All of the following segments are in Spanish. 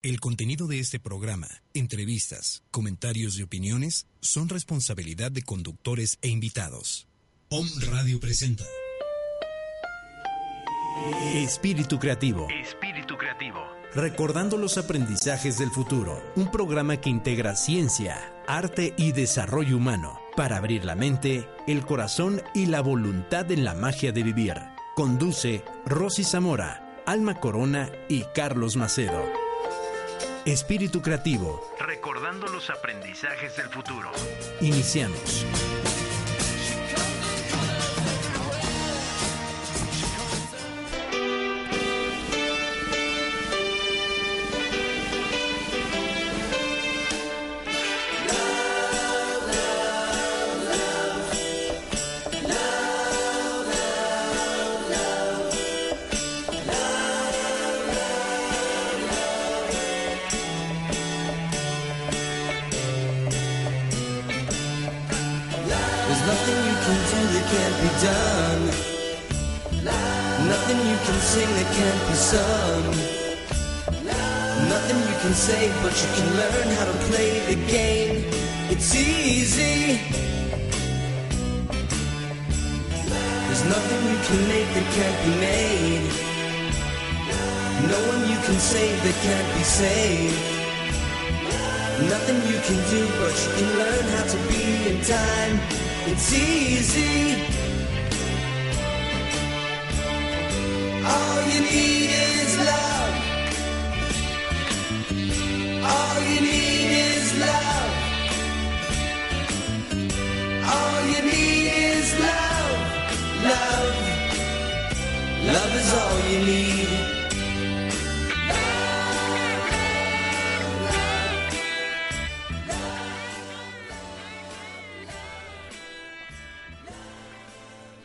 El contenido de este programa, entrevistas, comentarios y opiniones son responsabilidad de conductores e invitados. Om Radio presenta Espíritu Creativo. Espíritu Creativo. Recordando los aprendizajes del futuro. Un programa que integra ciencia, arte y desarrollo humano para abrir la mente, el corazón y la voluntad en la magia de vivir. Conduce Rosy Zamora, Alma Corona y Carlos Macedo. Espíritu Creativo. Recordando los aprendizajes del futuro. Iniciamos. But you can learn how to play the game. It's easy. There's nothing you can make that can't be made. No one you can save that can't be saved. Nothing you can do, but you can learn how to be in time. It's easy. All you need is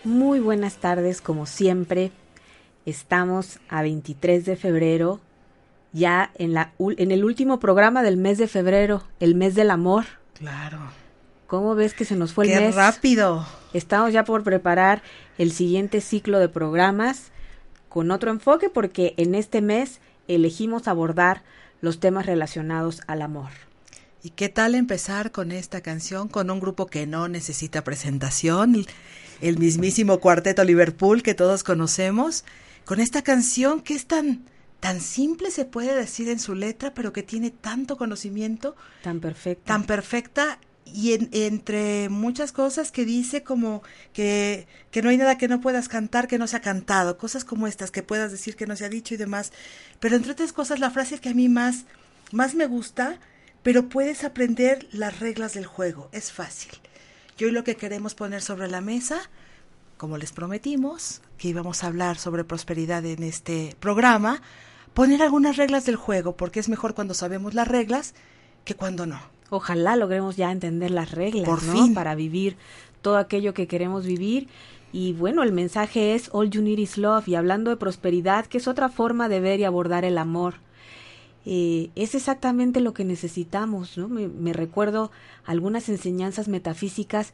Muy buenas tardes, como siempre. Estamos a 23 de febrero, ya en, la, en el último programa del mes de febrero, el mes del amor. Claro. ¿Cómo ves que se nos fue el Qué mes? rápido. Estamos ya por preparar el siguiente ciclo de programas con otro enfoque porque en este mes elegimos abordar los temas relacionados al amor. ¿Y qué tal empezar con esta canción con un grupo que no necesita presentación? El, mismísimo Cuarteto Liverpool que todos conocemos. Con esta canción que es tan, tan simple se puede decir en su letra, pero que tiene tanto conocimiento, Tan perfecto. tan perfecta y en- entre muchas cosas que dice como que, que no hay nada que no puedas cantar que no se ha cantado, cosas como estas que puedas decir que no se ha dicho y demás. Pero entre otras cosas, la frase que a mí más, más me gusta, pero puedes aprender las reglas del juego, es fácil. Y hoy lo que queremos poner sobre la mesa, como les prometimos, que íbamos a hablar sobre prosperidad en este programa, poner algunas reglas del juego, porque es mejor cuando sabemos las reglas que cuando no. Ojalá logremos ya entender las reglas, Por ¿no? fin. Para vivir todo aquello que queremos vivir. Y bueno, el mensaje es All You Need Is Love. Y hablando de prosperidad, que es otra forma de ver y abordar el amor. Eh, es exactamente lo que necesitamos, ¿no? Me, recuerdo algunas enseñanzas metafísicas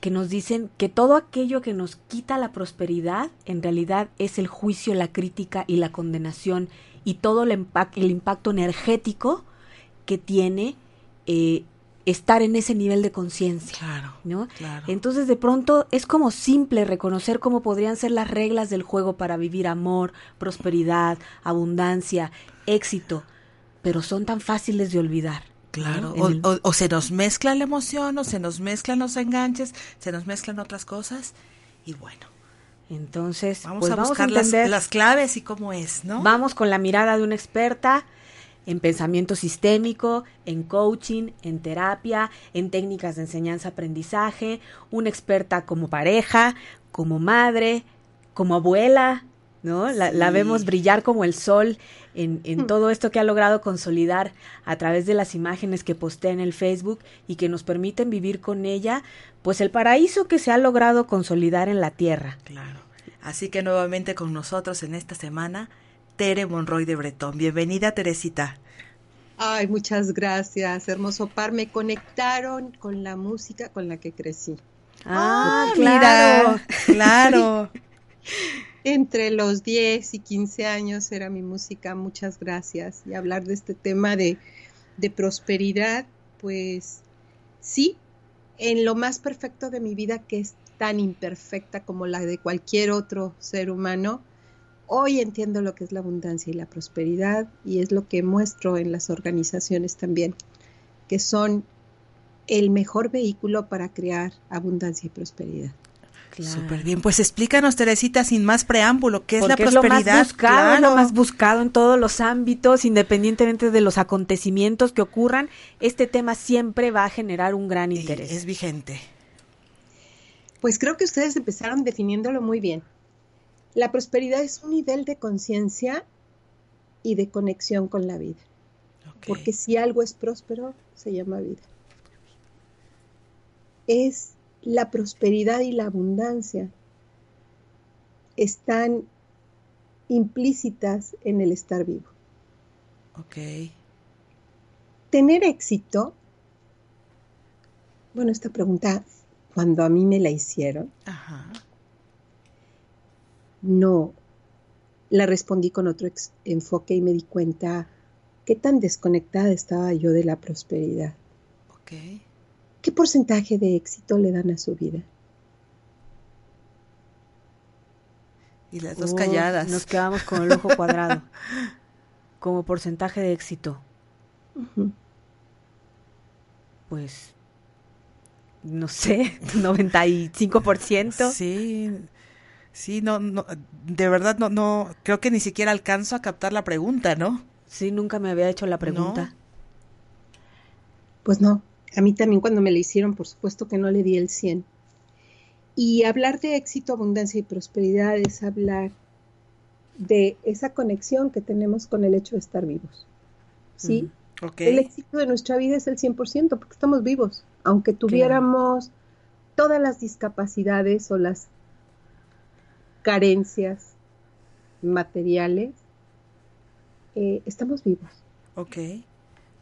que nos dicen que todo aquello que nos quita la prosperidad en realidad es el juicio, la crítica y la condenación y todo el, impact- el impacto energético que tiene eh, estar en ese nivel de conciencia. Claro, ¿no? claro. Entonces de pronto es como simple reconocer cómo podrían ser las reglas del juego para vivir amor, prosperidad, abundancia, éxito, pero son tan fáciles de olvidar. Claro, ¿no? o, el- o- o se nos mezcla la emoción, o se nos mezclan los enganches, se nos mezclan otras cosas, y bueno, Entonces, vamos pues a vamos a buscar las, las claves y cómo es, ¿no? vamos con la mirada de una experta en pensamiento sistémico, en coaching, en terapia, en técnicas de enseñanza-aprendizaje, una experta como pareja, como madre, como abuela, ¿no? La, vemos brillar como el sol en, en hmm. todo esto que ha logrado consolidar a través de las imágenes que postea en el Facebook y que nos permiten vivir con ella, pues el paraíso que se ha logrado consolidar en la tierra. Claro. Así que nuevamente con nosotros en esta semana, Tere Monroy de Bretón. Bienvenida, Teresita. Ay, muchas gracias, hermoso par. Me conectaron con la música con la que crecí. Ah, claro, claro. Entre los 10 y 15 años era mi música, muchas gracias. Y hablar de este tema de, de prosperidad, pues sí, en lo más perfecto de mi vida, que es tan imperfecta como la de cualquier otro ser humano, hoy entiendo lo que es la abundancia y la prosperidad y es lo que muestro en las organizaciones también, que son el mejor vehículo para crear abundancia y prosperidad. Súper bien, pues explícanos Teresita sin más preámbulo, ¿qué es la prosperidad? Es lo más buscado, lo más buscado en todos los ámbitos, independientemente de los acontecimientos que ocurran, este tema siempre va a generar un gran interés. Es vigente. Pues creo que ustedes empezaron definiéndolo muy bien. La prosperidad es un nivel de conciencia y de conexión con la vida. Porque si algo es próspero, se llama vida es la prosperidad y la abundancia. Están implícitas en el estar vivo. Ok. Tener éxito, bueno, esta pregunta, cuando a mí me la hicieron, no, la respondí con otro enfoque y me di cuenta qué tan desconectada estaba yo de la prosperidad. Ok. ¿Qué porcentaje de éxito le dan a su vida? Y las dos calladas. Nos quedamos con el ojo cuadrado. Como porcentaje de éxito. Pues, no sé, 95%. Sí, sí, no, no, de verdad no, no, creo que ni siquiera alcanzo a captar la pregunta, ¿no? Sí, nunca me había hecho la pregunta. Pues no, a mí también cuando me la hicieron, por supuesto que no le di el 100. Y hablar de éxito, abundancia y prosperidad es hablar de esa conexión que tenemos con el hecho de estar vivos. ¿Sí? El éxito de nuestra vida es el 100% porque estamos vivos. Aunque tuviéramos todas las discapacidades o las carencias materiales, eh, estamos vivos. Ok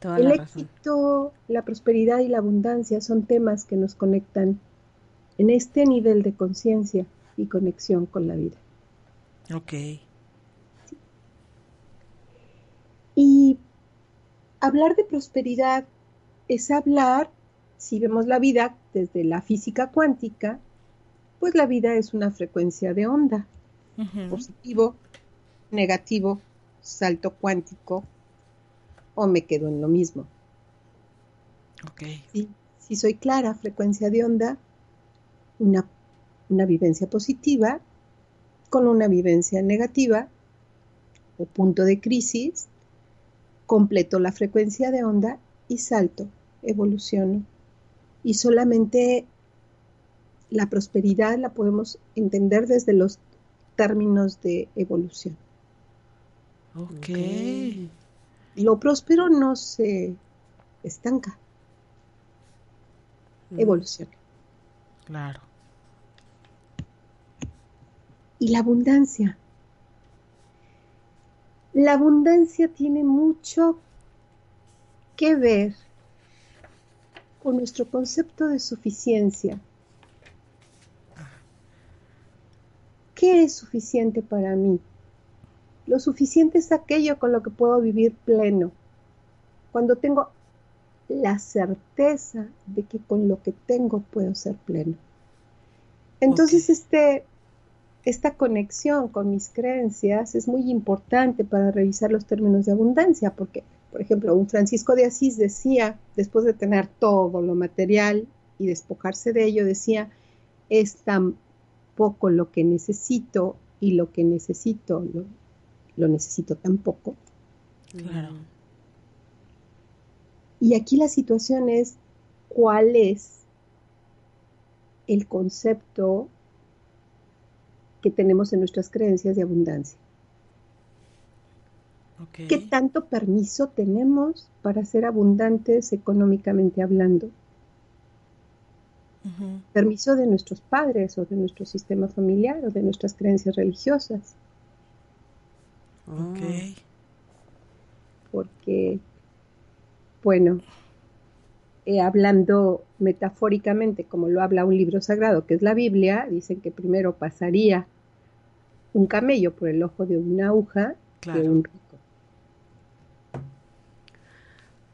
el éxito, la prosperidad y la abundancia son temas que nos conectan en este nivel de conciencia y conexión con la vida. Ok. Y hablar de prosperidad es hablar, si vemos la vida desde la física cuántica, pues la vida es una frecuencia de onda, positivo, negativo, salto cuántico, o me quedo en lo mismo. Okay. Si soy clara, frecuencia de onda, una, una vivencia positiva con una vivencia negativa o punto de crisis, completo la frecuencia de onda y salto, evoluciono. Y solamente la prosperidad la podemos entender desde los términos de evolución. Ok lo próspero no se estanca, evoluciona. Claro. Y la abundancia. La abundancia tiene mucho que ver con nuestro concepto de suficiencia. ¿Qué es suficiente para mí? Lo suficiente es aquello con lo que puedo vivir pleno. Cuando tengo la certeza de que con lo que tengo puedo ser pleno. Entonces, este, esta conexión con mis creencias es muy importante para revisar los términos de abundancia, porque, por ejemplo, un Francisco de Asís decía, después de tener todo lo material y despojarse de ello, decía, es tan poco lo que necesito y lo que necesito, lo, lo necesito tan poco. Claro. Y aquí la situación es cuál es el concepto que tenemos en nuestras creencias de abundancia. ¿Qué tanto permiso tenemos para ser abundantes económicamente hablando? Permiso de nuestros padres o de nuestro sistema familiar o de nuestras creencias religiosas. Ok. Porque, bueno, eh, hablando metafóricamente, como lo habla un libro sagrado, que es la Biblia, dicen que primero pasaría un camello por el ojo de una aguja que un rico.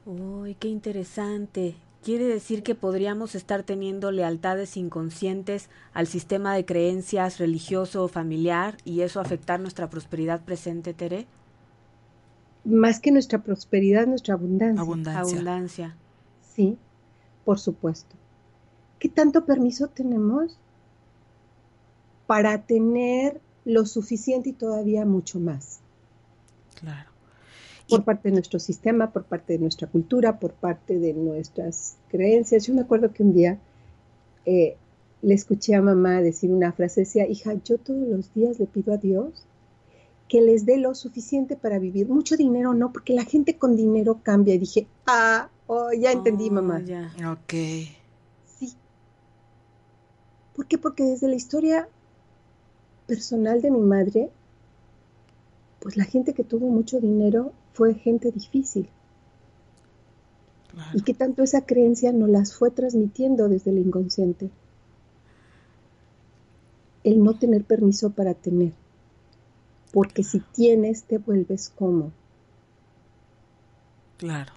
Uy, qué interesante. Quiere decir que podríamos estar teniendo lealtades inconscientes al sistema de creencias religioso o familiar y eso afectar nuestra prosperidad presente, Tere. Más que nuestra prosperidad, nuestra abundancia. Abundancia. Abundancia. Sí, por supuesto. ¿Qué tanto permiso tenemos para tener lo suficiente y todavía mucho más? Claro. Por parte de nuestro sistema, por parte de nuestra cultura, por parte de nuestras creencias. Yo me acuerdo que un día eh, le escuché a mamá decir una frase, decía, hija, yo todos los días le pido a Dios que les dé lo suficiente para vivir. Mucho dinero no, porque la gente con dinero cambia. Y dije, ah, Oh, ya entendí, Oh, mamá. ya. Ok. Sí. ¿Por qué? Porque desde la historia personal de mi madre, pues la gente que tuvo mucho dinero fue gente difícil. Claro. Y que tanto esa creencia nos las fue transmitiendo desde el inconsciente. El no tener permiso para tener. Porque si tienes, te vuelves como. Claro.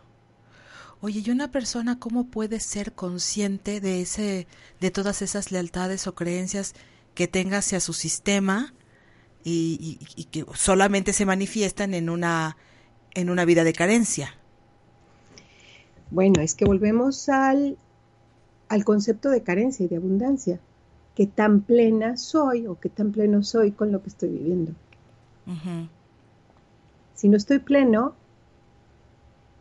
Oye, ¿y una persona cómo puede ser consciente de ese, de todas esas lealtades o creencias que tenga hacia su sistema y, y- y que solamente se manifiestan en una, en una vida de carencia? Bueno, es que volvemos al, al concepto de carencia y de abundancia. ¿Qué tan plena soy o qué tan pleno soy con lo que estoy viviendo? Si no estoy pleno,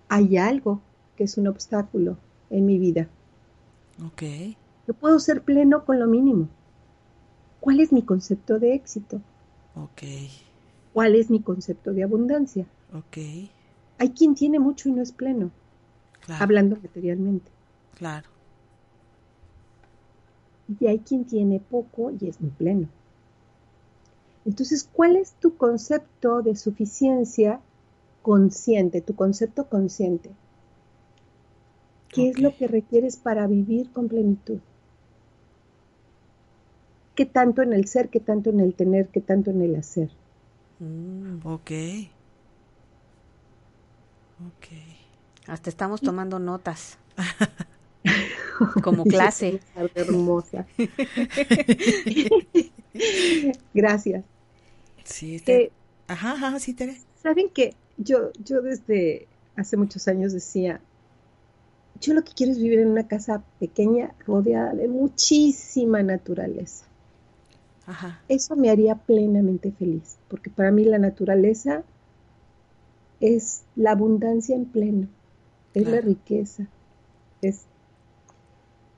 hay algo que es un obstáculo en mi vida. Ok. Yo puedo ser pleno con lo mínimo. ¿Cuál es mi concepto de éxito? Ok. ¿Cuál es mi concepto de abundancia? Ok. Hay quien tiene mucho y no es pleno, Claro. hablando materialmente. Claro. Y hay quien tiene poco y es muy pleno. Entonces, ¿cuál es tu concepto de suficiencia consciente, tu concepto consciente? ¿Qué es lo que requieres para vivir con plenitud? ¿Qué tanto en el ser, qué tanto en el tener, qué tanto en el hacer? Mm, Ok. Ok. hasta estamos tomando notas. Como clase. Hermosa. Gracias. Sí. te- Eh, Ajá, ajá, sí, Tere. Saben que yo, yo desde hace muchos años decía, yo lo que quiero es vivir en una casa pequeña rodeada de muchísima naturaleza. Ajá. Eso me haría plenamente feliz, porque para mí la naturaleza es la abundancia en pleno, es la riqueza, es...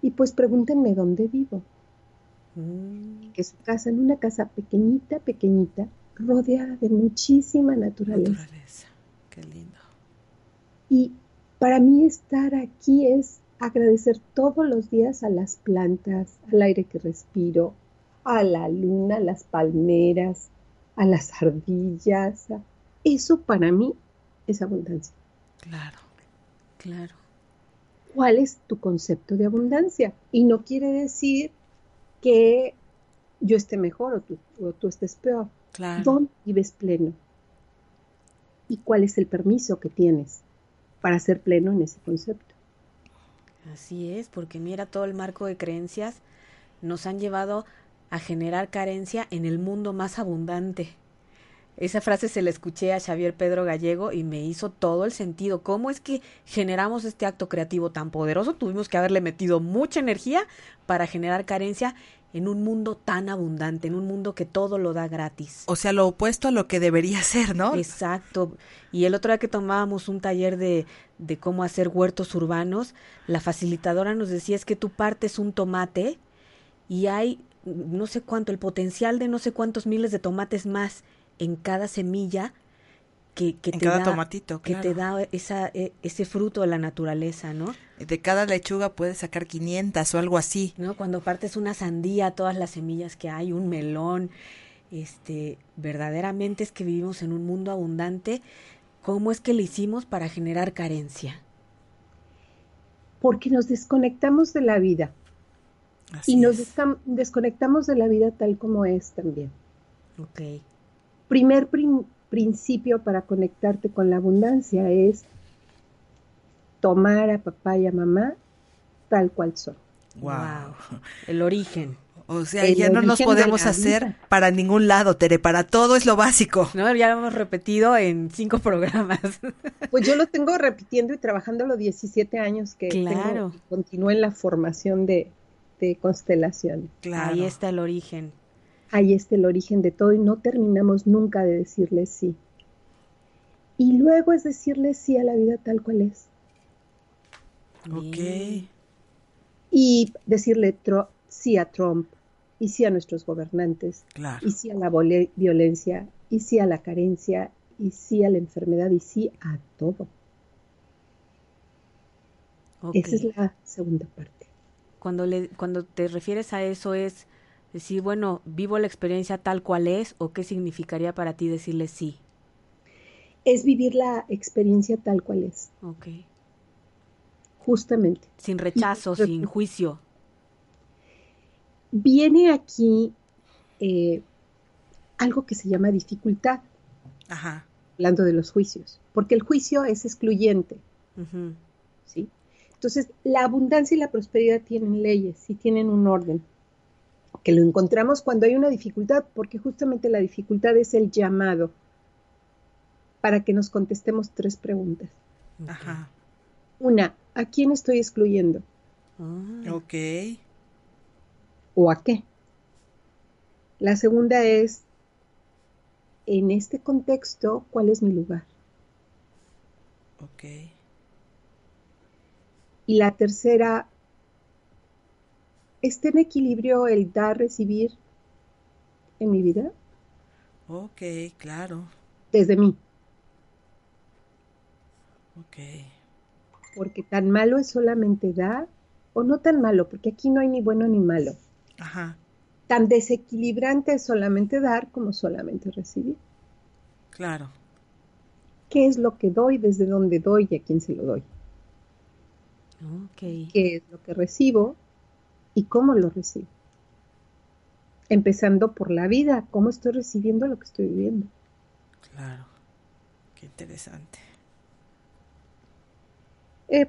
Y pues pregúntenme dónde vivo, Mm, que su casa, en una casa pequeñita, pequeñita, rodeada de muchísima naturaleza. Naturaleza. Qué lindo. Y para mí estar aquí es agradecer todos los días a las plantas, al aire que respiro, a la luna, a las palmeras, a las ardillas. Eso para mí es abundancia. Claro. claro. ¿Cuál es tu concepto de abundancia? Y no quiere decir que yo esté mejor o tú, o tú estés peor. Claro. ¿Dónde vives pleno? ¿Y cuál es el permiso que tienes para ser pleno en ese concepto? Así es, porque mira, todo el marco de creencias nos han llevado a generar carencia en el mundo más abundante. Esa frase se la escuché a Xavier Pedro Gallego y me hizo todo el sentido. ¿Cómo es que generamos este acto creativo tan poderoso? Tuvimos que haberle metido mucha energía para generar carencia en un mundo tan abundante, en un mundo que todo lo da gratis. O sea, lo opuesto a lo que debería ser, ¿no? Exacto. Y el otro día que tomábamos un taller de, de cómo hacer huertos urbanos, la facilitadora nos decía es que tú partes un tomate y hay no sé cuánto, el potencial de no sé cuántos miles de tomates más en cada semilla que, que En te cada da, tomatito, que te da esa, e- ese fruto de la naturaleza, ¿no? De cada lechuga puedes sacar 500 o algo así. ¿no? Cuando partes una sandía, todas las semillas que hay, un melón, este, verdaderamente es que vivimos en un mundo abundante. ¿Cómo es que le hicimos para generar carencia? Porque nos desconectamos de la vida Así y nos desconectamos de la vida tal como es también. Ok. Primer prin- principio para conectarte con la abundancia es tomar a papá y a mamá tal cual son. Wow. Wow. El origen. O sea, El ya no nos podemos hacer para ningún lado, Tere. Para todo es lo básico. ¿No? Ya lo hemos repetido en cinco programas. Pues yo lo tengo repitiendo y trabajando los 17 años que Claro. tengo continúo en la formación de, de constelaciones. Claro. Ahí está el origen. Ahí está el origen de todo y no terminamos nunca de decirle sí. Y luego es decirle sí a la vida tal cual es. Ok. Y decirle sí a Trump, y sí a nuestros gobernantes, Claro. y sí a la violencia, y sí a la carencia, y sí a la enfermedad, y sí a todo. Ok. Esa es la segunda parte. Cuando, le, cuando te refieres a eso es decir, bueno, vivo la experiencia tal cual es o qué significaría para ti decirle sí. Es vivir la experiencia tal cual es, Ok. justamente. Sin rechazo, Y- sin juicio. Viene aquí eh, algo que se llama dificultad, Ajá. hablando de los juicios, porque el juicio es excluyente, Ujú. ¿sí? Entonces, la abundancia y la prosperidad tienen leyes y tienen un orden, que lo encontramos cuando hay una dificultad, porque justamente la dificultad es el llamado para que nos contestemos tres preguntas. Ajá. Una, ¿a quién estoy excluyendo? Ah, Ok. ¿O a qué? La segunda es, en este contexto, ¿cuál es mi lugar? Ok. Y la tercera, ¿está en equilibrio el dar, recibir en mi vida? Ok, claro. Desde mí, Ok. porque tan malo es solamente dar, o no tan malo, porque aquí no hay ni bueno ni malo. Ajá. Tan desequilibrante es solamente dar como solamente recibir. Claro. ¿Qué es lo que doy, desde dónde doy y a quién se lo doy? ok. ¿Qué es lo que recibo y cómo lo recibo? Empezando por la vida, cómo estoy recibiendo lo que estoy viviendo. Claro. Qué interesante. Eh,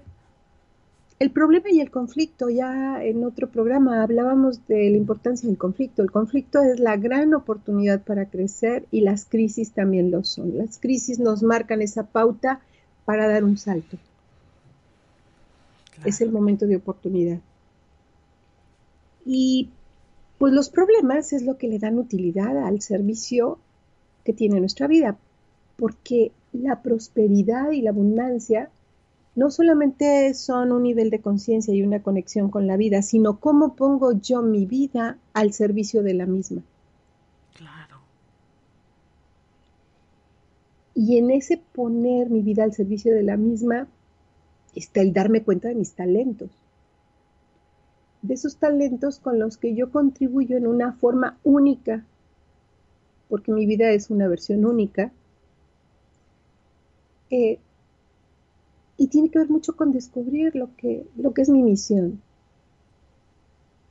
el problema y el conflicto, ya en otro programa hablábamos de la importancia del conflicto. El conflicto es la gran oportunidad para crecer y las crisis también lo son. Las crisis nos marcan esa pauta para dar un salto. Claro. Es el momento de oportunidad. Y pues los problemas es lo que le dan utilidad al servicio que tiene nuestra vida, porque la prosperidad y la abundancia no solamente son un nivel de conciencia y una conexión con la vida, sino cómo pongo yo mi vida al servicio de la misma. Claro. Y en ese poner mi vida al servicio de la misma está el darme cuenta de mis talentos. De esos talentos con los que yo contribuyo en una forma única, porque mi vida es una versión única. Eh, y tiene que ver mucho con descubrir lo que, lo que es mi misión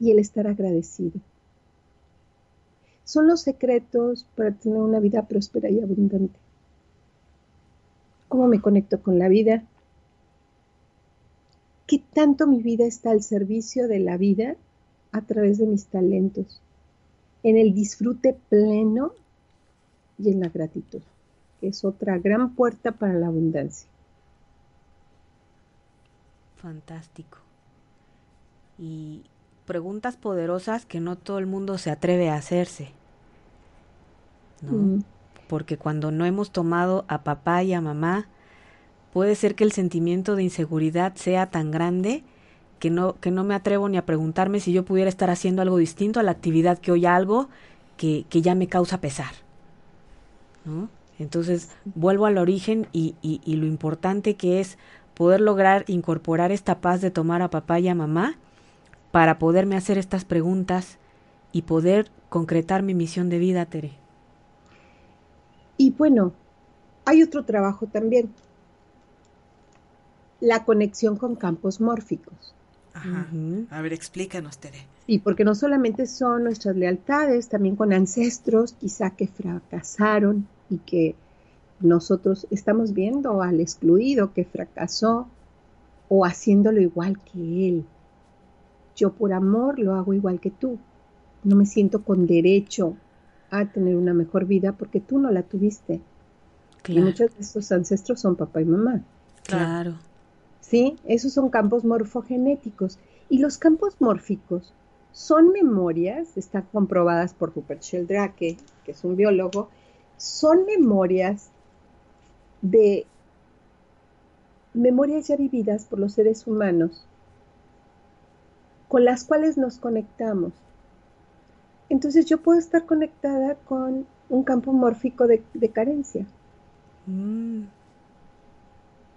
y el estar agradecido. Son los secretos para tener una vida próspera y abundante. ¿Cómo me conecto con la vida? ¿Qué tanto mi vida está al servicio de la vida a través de mis talentos? En el disfrute pleno y en la gratitud, que es otra gran puerta para la abundancia. Fantástico. Y preguntas poderosas que no todo el mundo se atreve a hacerse. ¿no? Mm, Porque cuando no hemos tomado a papá y a mamá, puede ser que el sentimiento de inseguridad sea tan grande que no, que no me atrevo ni a preguntarme si yo pudiera estar haciendo algo distinto a la actividad que hoy algo que, que ya me causa pesar. ¿no? Entonces vuelvo al origen y, y, y lo importante que es poder lograr incorporar esta paz de tomar a papá y a mamá para poderme hacer estas preguntas y poder concretar mi misión de vida, Tere. Y bueno, hay otro trabajo también, la conexión con campos mórficos. Ajá. A ver, explícanos, Tere. Sí, porque no solamente son nuestras lealtades, también con ancestros quizá que fracasaron y que nosotros estamos viendo al excluido que fracasó o haciéndolo igual que él. Yo por amor lo hago igual que tú. No me siento con derecho a tener una mejor vida porque tú no la tuviste. Claro. Y muchos de esos ancestros son papá y mamá. Claro. ¿Sí? Esos son campos morfogenéticos. Y los campos mórficos son memorias, están comprobadas por Rupert Sheldrake, que es un biólogo, son memorias de memorias ya vividas por los seres humanos con las cuales nos conectamos. Entonces yo puedo estar conectada con un campo mórfico de, de carencia. Mm,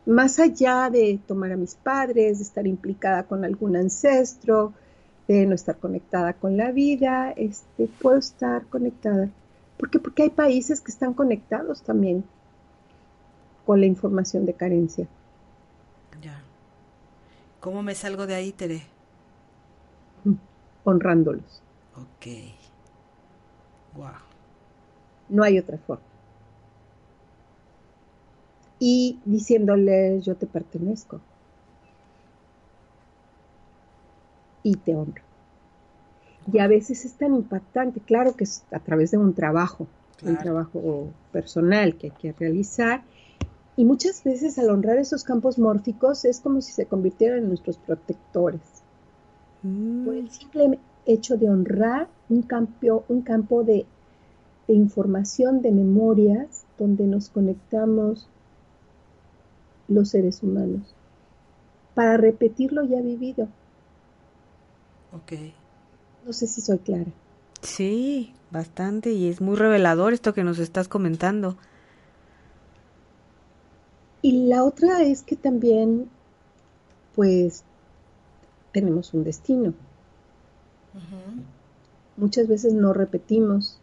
Más allá de tomar a mis padres, de estar implicada con algún ancestro, de no estar conectada con la vida, este, puedo estar conectada. ¿Por qué? Porque hay países que están conectados también con la información de carencia. Ya. ¿Cómo me salgo de ahí, Tere? honrándolos. Ok. Wow. No hay otra forma. Y diciéndoles yo te pertenezco. Y te honro. Y a veces es tan impactante, claro que es a través de un trabajo, un trabajo personal que hay que realizar. Y muchas veces al honrar esos campos mórficos es como si se convirtieran en nuestros protectores. mm, por el simple hecho de honrar un campo, un campo de, de información, de memorias, donde nos conectamos los seres humanos, para repetir lo ya vivido. Ok. No sé si soy clara. Sí, bastante, y es muy revelador esto que nos estás comentando. Y la otra es que también, pues, tenemos un destino. Muchas veces no repetimos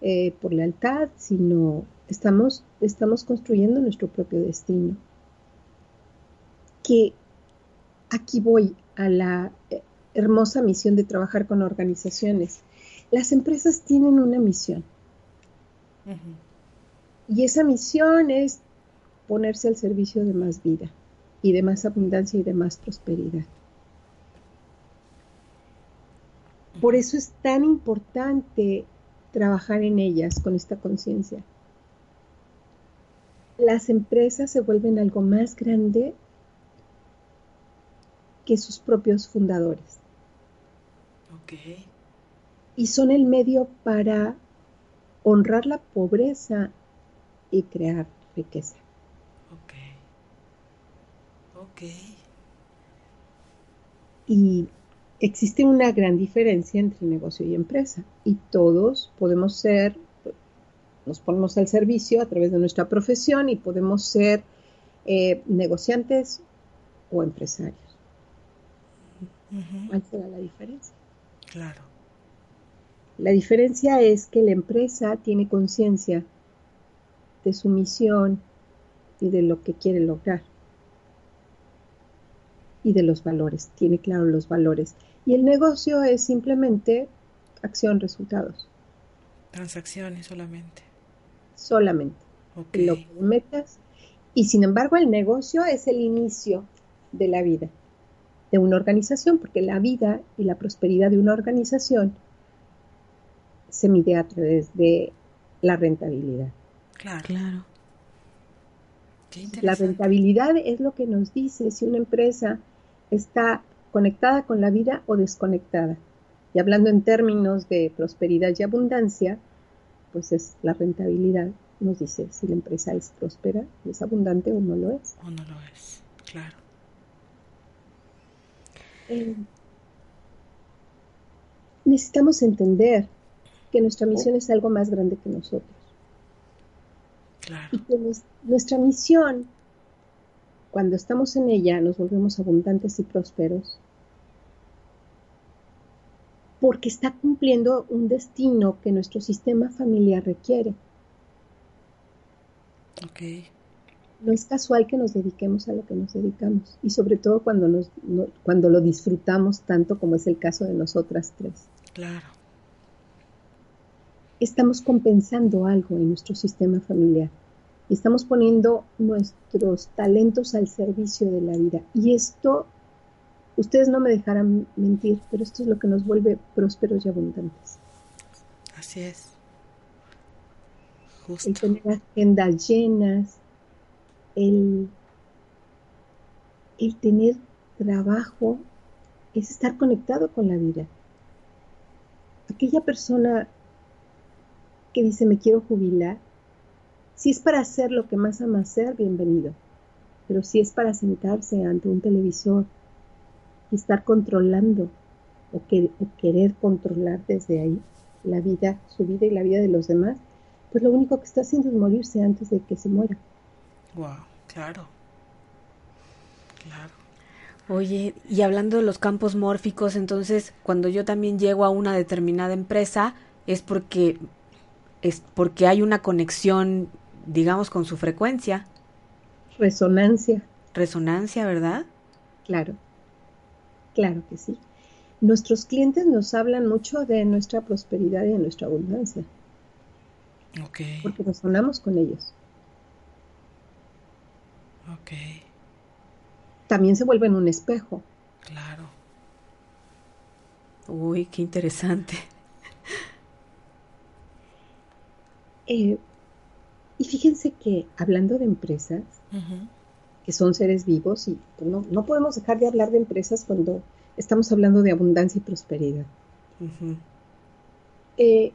eh, por lealtad, sino estamos, estamos construyendo nuestro propio destino. Que aquí voy a la eh, hermosa misión de trabajar con organizaciones. Las empresas tienen una misión y esa misión es ponerse al servicio de más vida y de más abundancia y de más prosperidad. Por eso es tan importante trabajar en ellas con esta conciencia. Las empresas se vuelven algo más grande que sus propios fundadores Ok. y son el medio para honrar la pobreza y crear riqueza. Ok. Ok. Y existe una gran diferencia entre negocio y empresa. Y todos podemos ser, nos ponemos al servicio a través de nuestra profesión y podemos ser eh, negociantes o empresarios. ¿Cuál será la diferencia? Claro. La diferencia es que la empresa tiene conciencia de su misión y de lo que quiere lograr. Y de los valores, tiene claro los valores. Y el negocio es simplemente acción, resultados, Transacciones solamente. Solamente. Lo que metas. Y sin embargo, el negocio es el inicio de la vida de una organización, porque la vida y la prosperidad de una organización se mide a través de la rentabilidad. Claro. Claro. Qué La rentabilidad es lo que nos dice si una empresa está conectada con la vida o desconectada. Y hablando en términos de prosperidad y abundancia, pues es la rentabilidad nos dice si la empresa es próspera, es abundante o no lo es. O no lo es. Claro. Eh, necesitamos entender que nuestra misión es algo más grande que nosotros. Y que nuestra misión, cuando estamos en ella, nos volvemos abundantes y prósperos, porque está cumpliendo un destino que nuestro sistema familiar requiere. Okay. No es casual que nos dediquemos a lo que nos dedicamos y sobre todo cuando, nos, cuando lo disfrutamos tanto como es el caso de nosotras tres. Claro. Estamos compensando algo en nuestro sistema familiar y estamos poniendo nuestros talentos al servicio de la vida. Y esto Ustedes no me dejarán mentir, pero esto es lo que nos vuelve prósperos y abundantes. Así es. Justo. El tener agendas llenas, el, el tener trabajo, es estar conectado con la vida. Aquella persona que dice me quiero jubilar, si es para hacer lo que más ama hacer, bienvenido. Pero si es para sentarse ante un televisor estar controlando o, querer controlar desde ahí la vida, su vida y la vida de los demás, pues lo único que está haciendo es morirse antes de que se muera. Wow, claro. Claro. Oye, y hablando de los campos mórficos, entonces cuando yo también llego a una determinada empresa es porque es porque hay una conexión, digamos, con su frecuencia. Resonancia. Resonancia, ¿verdad? Claro. Claro que sí. Nuestros clientes nos hablan mucho de nuestra prosperidad y de nuestra abundancia. Ok. Porque resonamos con ellos. Ok. También se vuelven un espejo. Claro. Uy, qué interesante. Eh, y fíjense que hablando de empresas, que son seres vivos y pues, no, podemos dejar de hablar de empresas cuando estamos hablando de abundancia y prosperidad. Eh,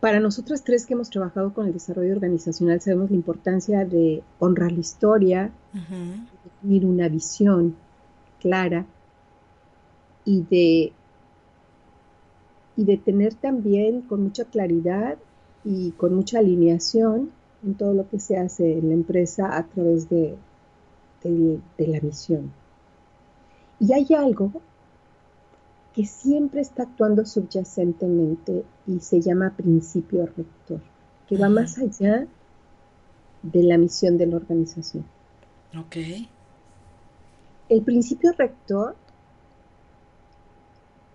para nosotras tres que hemos trabajado con el desarrollo organizacional sabemos la importancia de honrar la historia, tener una visión clara y de, y de tener también con mucha claridad y con mucha alineación en todo lo que se hace en la empresa a través de de, la misión. Y hay algo que siempre está actuando subyacentemente y se llama principio rector, que va más allá de la misión de la organización. Ok. El principio rector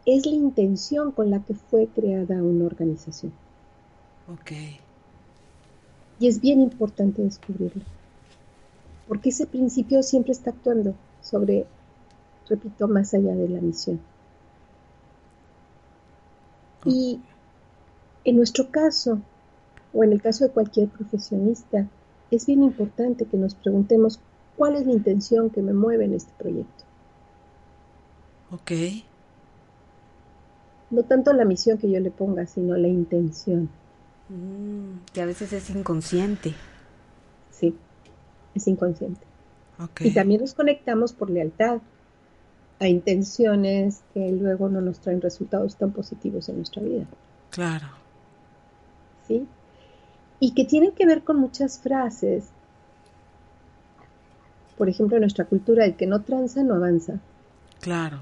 es la intención con la que fue creada una organización. Ok. Y es bien importante descubrirlo porque ese principio siempre está actuando sobre, repito, más allá de la misión. Y en nuestro caso, o en el caso de cualquier profesionista, es bien importante que nos preguntemos cuál es la intención que me mueve en este proyecto. Ok. No tanto la misión que yo le ponga, sino la intención. Mm, que a veces es inconsciente. Es inconsciente. Y también nos conectamos por lealtad a intenciones que luego no nos traen resultados tan positivos en nuestra vida. Claro. ¿Sí? Y que tienen que ver con muchas frases. Por ejemplo, en nuestra cultura, el que no tranza no avanza. Claro.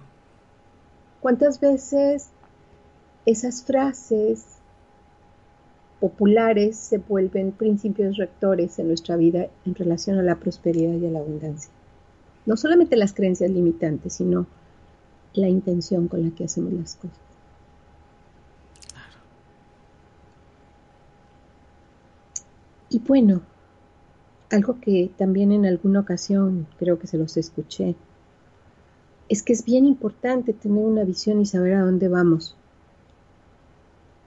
¿Cuántas veces esas frases populares se vuelven principios rectores en nuestra vida en relación a la prosperidad y a la abundancia. No solamente las creencias limitantes, sino la intención con la que hacemos las cosas. Y bueno, algo que también en alguna ocasión creo que se los escuché, es que es bien importante tener una visión y saber a dónde vamos,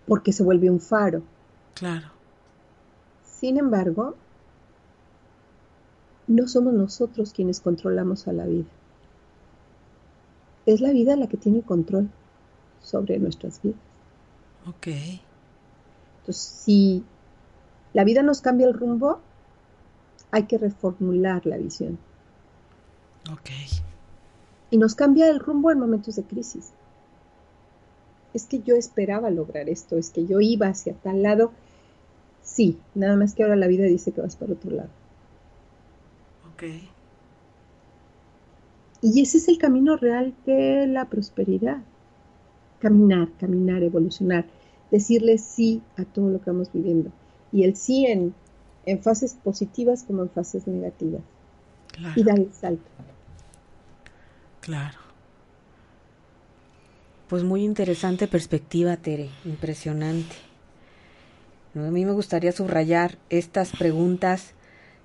porque se vuelve un faro Claro. Sin embargo, no somos nosotros quienes controlamos a la vida. Es la vida la que tiene control sobre nuestras vidas. Ok. Entonces, si la vida nos cambia el rumbo, hay que reformular la visión. Ok. Y nos cambia el rumbo en momentos de crisis. Es que yo esperaba lograr esto, es que yo iba hacia tal lado. Sí, nada más que ahora la vida dice que vas para otro lado. Ok. Y ese es el camino real de la prosperidad. Caminar, caminar, evolucionar, decirle sí a todo lo que vamos viviendo. Y el sí en, en fases positivas como en fases negativas. Claro. Y dar el salto. Claro. Pues muy interesante perspectiva, Tere, impresionante. A mí me gustaría subrayar estas preguntas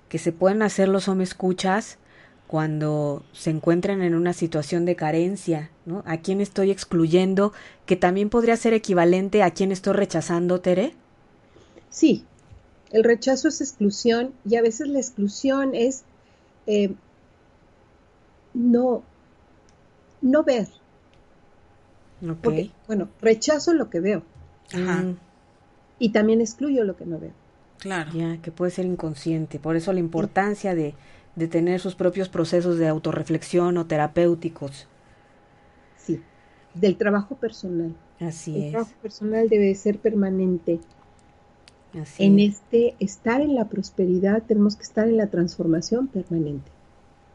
que se pueden hacer los hombres escuchas cuando se encuentran en una situación de carencia, ¿no? ¿A quién estoy excluyendo? Que también podría ser equivalente a quién estoy rechazando, Tere. Sí, el rechazo es exclusión y a veces la exclusión es eh, no, no ver. Ok. Porque, bueno, rechazo lo que veo Ajá. Y también excluyo lo que no veo. Claro. ya, que puede ser inconsciente. Por eso la importancia de, de tener sus propios procesos de autorreflexión o terapéuticos. Sí, del trabajo personal. Así el es. trabajo personal debe ser permanente. Así En es. este estar en la prosperidad tenemos que estar en la transformación permanente.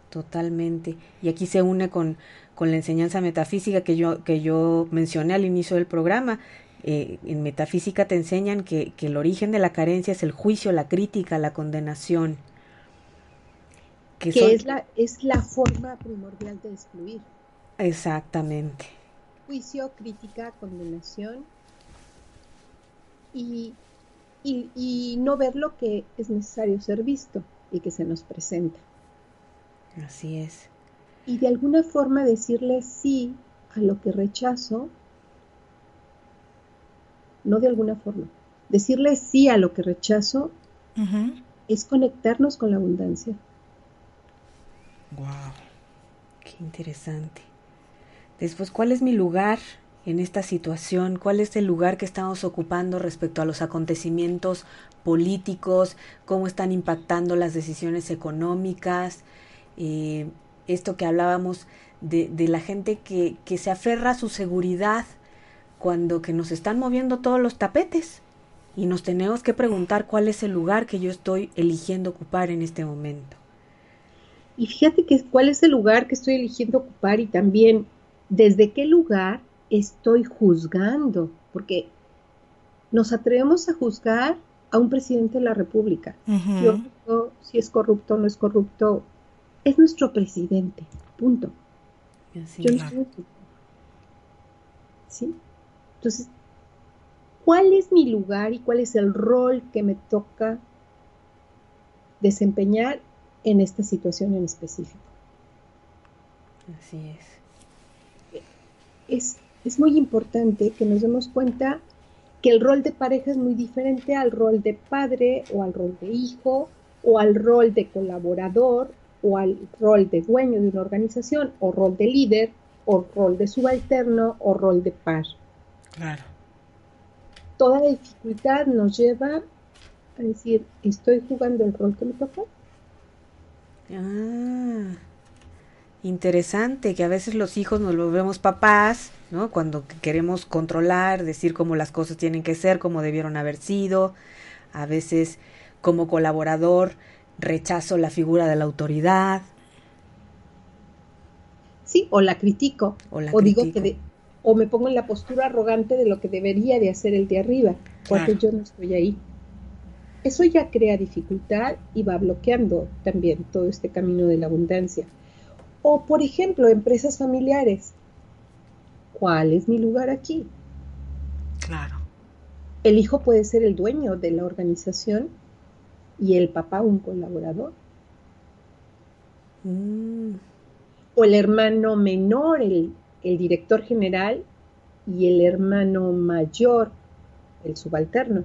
Totalmente. Y aquí se une con, con la enseñanza metafísica que yo, que yo mencioné al inicio del programa. Eh, en metafísica te enseñan que, que el origen de la carencia es el juicio, la crítica, la condenación. Que Que son- es la, es la forma primordial de excluir. Exactamente. Juicio, crítica, condenación y, y, y no ver lo que es necesario ser visto y que se nos presenta. Así es. Y de alguna forma decirle sí a lo que rechazo, no de alguna forma. Decirle sí a lo que rechazo es conectarnos con la abundancia. Wow. Qué interesante. Después, ¿cuál es mi lugar en esta situación? ¿Cuál es el lugar que estamos ocupando respecto a los acontecimientos políticos? ¿Cómo están impactando las decisiones económicas? Eh, esto que hablábamos de, de la gente que, que se aferra a su seguridad cuando que nos están moviendo todos los tapetes y nos tenemos que preguntar cuál es el lugar que yo estoy eligiendo ocupar en este momento. Y fíjate que cuál es el lugar que estoy eligiendo ocupar y también desde qué lugar estoy juzgando, porque nos atrevemos a juzgar a un presidente de la República. Yo juzgo si es corrupto o no es corrupto. Es nuestro presidente, punto. Así Yo no su- ¿Sí? Entonces, ¿cuál es mi lugar y cuál es el rol que me toca desempeñar en esta situación en específico? Así es. Es, es muy importante que nos demos cuenta que el rol de pareja es muy diferente al rol de padre o al rol de hijo o al rol de colaborador o al rol de dueño de una organización o rol de líder o rol de subalterno o rol de par. Claro. Toda la dificultad nos lleva a decir, ¿estoy jugando el rol que me toca? Ah, interesante que a veces los hijos nos volvemos papás, ¿no? Cuando queremos controlar, decir cómo las cosas tienen que ser, cómo debieron haber sido. A veces como colaborador rechazo la figura de la autoridad Sí, o la critico, o la o digo que de- o me pongo en la postura arrogante de lo que debería de hacer el de arriba, porque Claro. yo no estoy ahí. Eso ya crea dificultad y va bloqueando también todo este camino de la abundancia. O, por ejemplo, empresas familiares. ¿Cuál es mi lugar aquí? Claro. El hijo puede ser el dueño de la organización y el papá un colaborador. Mm, o el hermano menor, el, el director general, y el hermano mayor, el subalterno.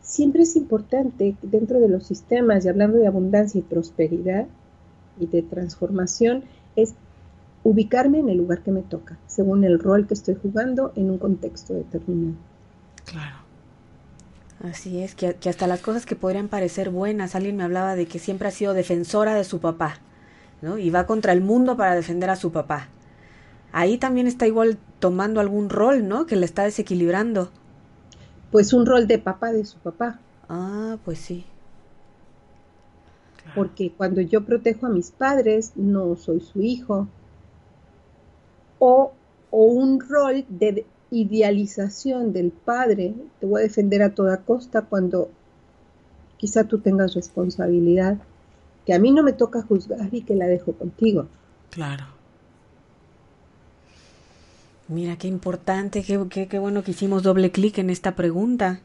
Siempre es importante dentro de los sistemas, y hablando de abundancia y prosperidad y de transformación, es ubicarme en el lugar que me toca, según el rol que estoy jugando en un contexto determinado. Claro. así es, que, hasta las cosas que podrían parecer buenas, alguien me hablaba de que siempre ha sido defensora de su papá, ¿no? Y va contra el mundo para defender a su papá. Ahí también está igual tomando algún rol, ¿no? Que le está desequilibrando. Pues un rol de papá de su papá. Ah, pues sí. Porque cuando yo protejo a mis padres, no soy su hijo. O, o un rol de idealización del padre, te voy a defender a toda costa cuando quizá tú tengas responsabilidad, que a mí no me toca juzgar y que la dejo contigo. Claro. Mira, qué importante, qué, qué, bueno que hicimos doble clic en esta pregunta.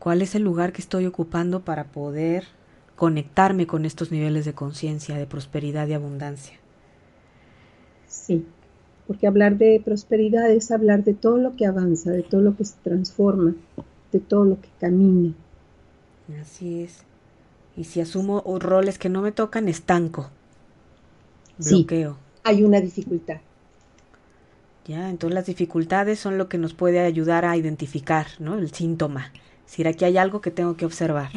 ¿Cuál es el lugar que estoy ocupando para poder conectarme con estos niveles de conciencia, de prosperidad y abundancia? Sí, porque hablar de prosperidad es hablar de todo lo que avanza, de todo lo que se transforma, de todo lo que camina. Así es. Y si asumo roles que no me tocan, estanco. Bloqueo. Sí, hay una dificultad. Ya, entonces las dificultades son lo que nos puede ayudar a identificar, ¿no? El síntoma. Es decir, aquí hay algo que tengo que observar.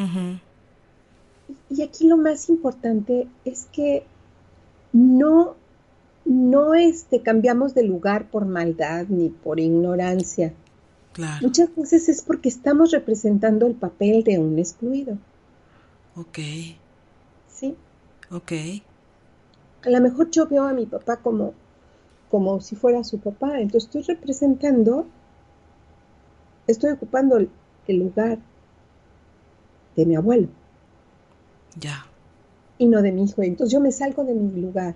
Y aquí lo más importante es que no, no este, cambiamos de lugar por maldad ni por ignorancia. Claro. Muchas veces es porque estamos representando el papel de un excluido. Ok. Sí. Ok. A lo mejor yo veo a mi papá como como si fuera su papá. Entonces estoy representando, estoy ocupando el, lugar de mi abuelo. Ya. Y no de mi hijo. Entonces yo me salgo de mi lugar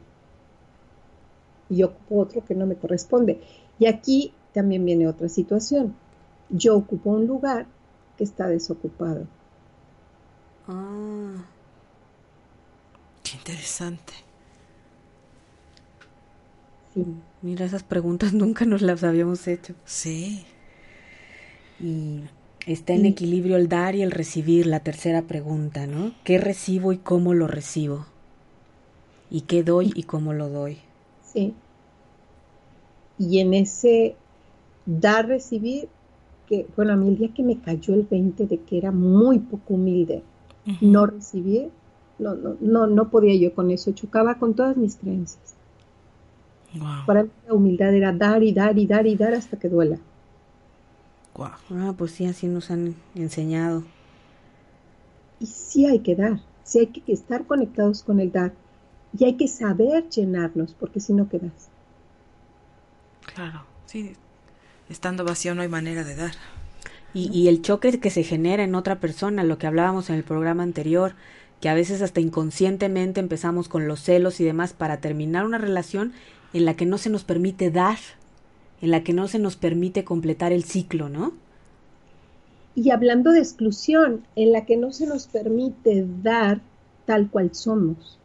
y ocupo otro que no me corresponde. Y aquí también viene otra situación. Yo ocupo un lugar que está desocupado. Ah. Qué interesante. Mira, esas preguntas nunca nos las habíamos hecho. Sí. Y está en equilibrio el dar y el recibir, la tercera pregunta, ¿no? ¿Qué recibo y cómo lo recibo? ¿Y qué doy y cómo lo doy? Sí. Y en ese dar, recibir, que, bueno, a mí el día que me cayó el 20 de que era muy poco humilde, no recibir, no, no, no, no podía yo con eso, chocaba con todas mis creencias. Para mí la humildad era dar y dar y dar y dar hasta que duela. Ah, pues sí, así nos han enseñado. Y sí hay que dar, sí hay que estar conectados con el dar. Y hay que saber llenarnos, porque si no quedas. Claro, sí. Estando vacío no hay manera de dar. Y, y el choque que se genera en otra persona, lo que hablábamos en el programa anterior, que a veces hasta inconscientemente empezamos con los celos y demás para terminar una relación en la que no se nos permite dar, en la que no se nos permite completar el ciclo, ¿no? Y hablando de exclusión, en la que no se nos permite dar tal cual somos.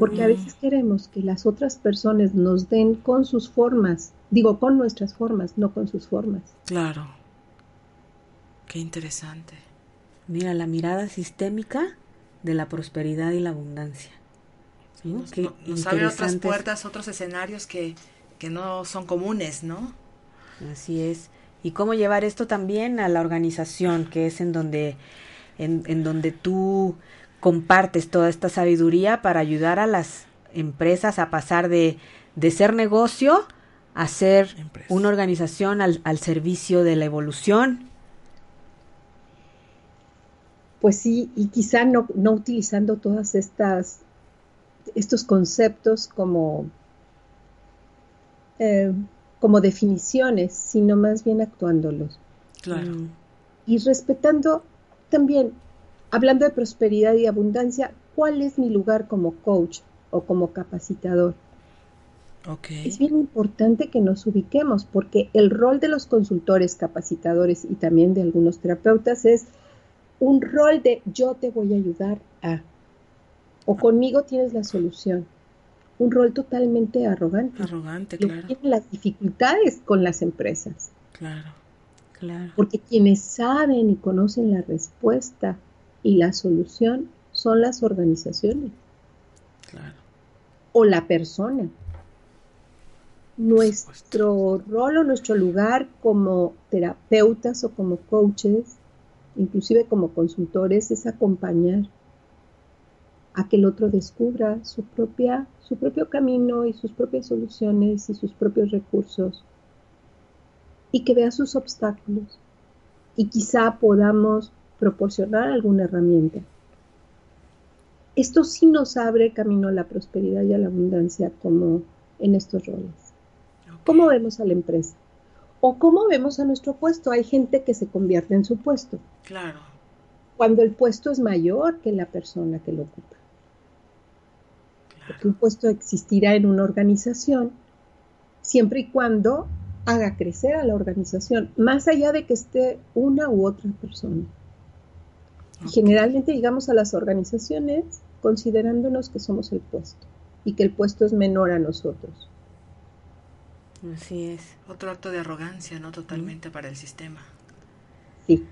Porque a mm. veces queremos que las otras personas nos den con sus formas, digo con nuestras formas, no con sus formas. Claro. Qué interesante. Mira, la mirada sistémica de la prosperidad y la abundancia. Nos, abre otras puertas, otros escenarios que, no son comunes, ¿no? Así es. Y cómo llevar esto también a la organización, que es en donde, en, donde tú compartes toda esta sabiduría para ayudar a las empresas a pasar de, de ser negocio a ser una organización al, al, servicio de la evolución. Pues sí, y quizá no, no utilizando todas estas estos conceptos como, eh, como definiciones, sino más bien actuándolos. Claro. Y respetando también, hablando de prosperidad y abundancia, ¿cuál es mi lugar como coach o como capacitador? Okay. Es bien importante que nos ubiquemos porque el rol de los consultores, capacitadores y también de algunos terapeutas es un rol de yo te voy a ayudar a o conmigo tienes la solución. Un rol totalmente arrogante. Arrogante, claro. Tiene las dificultades con las empresas. Claro, claro. Porque quienes saben y conocen la respuesta y la solución son las organizaciones. Claro. O la persona. Nuestro rol o nuestro lugar como terapeutas o como coaches, inclusive como consultores, es acompañar a que el otro descubra su, propia, su propio camino y sus propias soluciones y sus propios recursos y que vea sus obstáculos y quizá podamos proporcionar alguna herramienta. Esto sí nos abre camino a la prosperidad y a la abundancia como en estos roles. ¿Cómo vemos a la empresa? ¿O cómo vemos a nuestro puesto? Hay gente que se convierte en su puesto. Claro. Cuando el puesto es mayor que la persona que lo ocupa. Porque un puesto existirá en una organización siempre y cuando haga crecer a la organización, más allá de que esté una u otra persona. Generalmente llegamos a las organizaciones considerándonos que somos el puesto y que el puesto es menor a nosotros. Así es. Otro acto de arrogancia, ¿no? Totalmente para el sistema. Sí.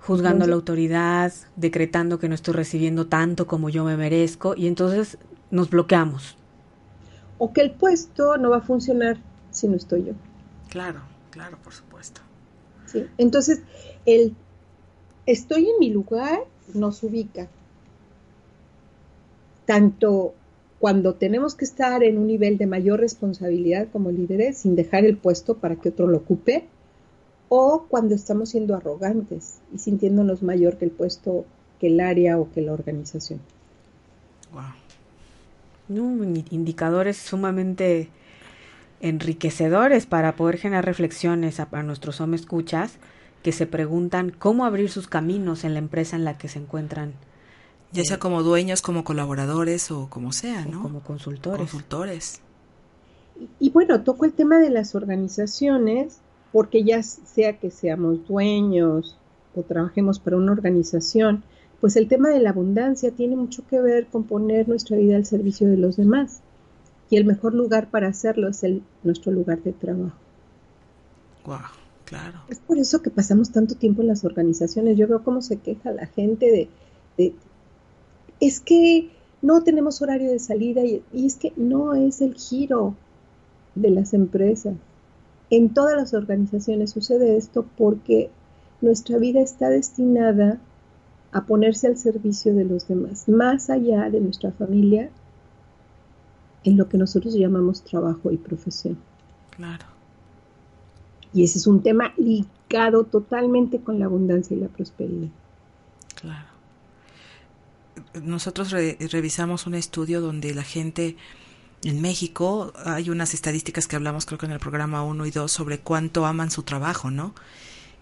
Juzgando la autoridad, decretando que no estoy recibiendo tanto como yo me merezco y entonces nos bloqueamos. O que el puesto no va a funcionar si no estoy yo. Claro, claro, por supuesto. Sí. Entonces, el estoy en mi lugar nos ubica. Tanto cuando tenemos que estar en un nivel de mayor responsabilidad como líderes, sin dejar el puesto para que otro lo ocupe, o cuando estamos siendo arrogantes y sintiéndonos mayor que el puesto, que el área o que la organización. Wow. indicadores sumamente enriquecedores para poder generar reflexiones a, a nuestros hombres escuchas que se preguntan cómo abrir sus caminos en la empresa en la que se encuentran. Ya sea como dueños, como colaboradores o como sea, ¿no? Como consultores. Consultores. Y, y bueno, toco el tema de las organizaciones, porque ya sea que seamos dueños o trabajemos para una organización, pues el tema de la abundancia tiene mucho que ver con poner nuestra vida al servicio de los demás. Y el mejor lugar para hacerlo es el, nuestro lugar de trabajo. Wow. Claro. Es por eso que pasamos tanto tiempo en las organizaciones. Yo veo cómo se queja la gente de, de es que no tenemos horario de salida y, y, es que no es el giro de las empresas. En todas las organizaciones sucede esto porque nuestra vida está destinada a ponerse al servicio de los demás, más allá de nuestra familia, en lo que nosotros llamamos trabajo y profesión. Claro. Y ese es un tema ligado totalmente con la abundancia y la prosperidad. Claro. Nosotros re revisamos un estudio donde la gente en México, hay unas estadísticas que hablamos creo que en el programa 1 y 2 sobre cuánto aman su trabajo, ¿no?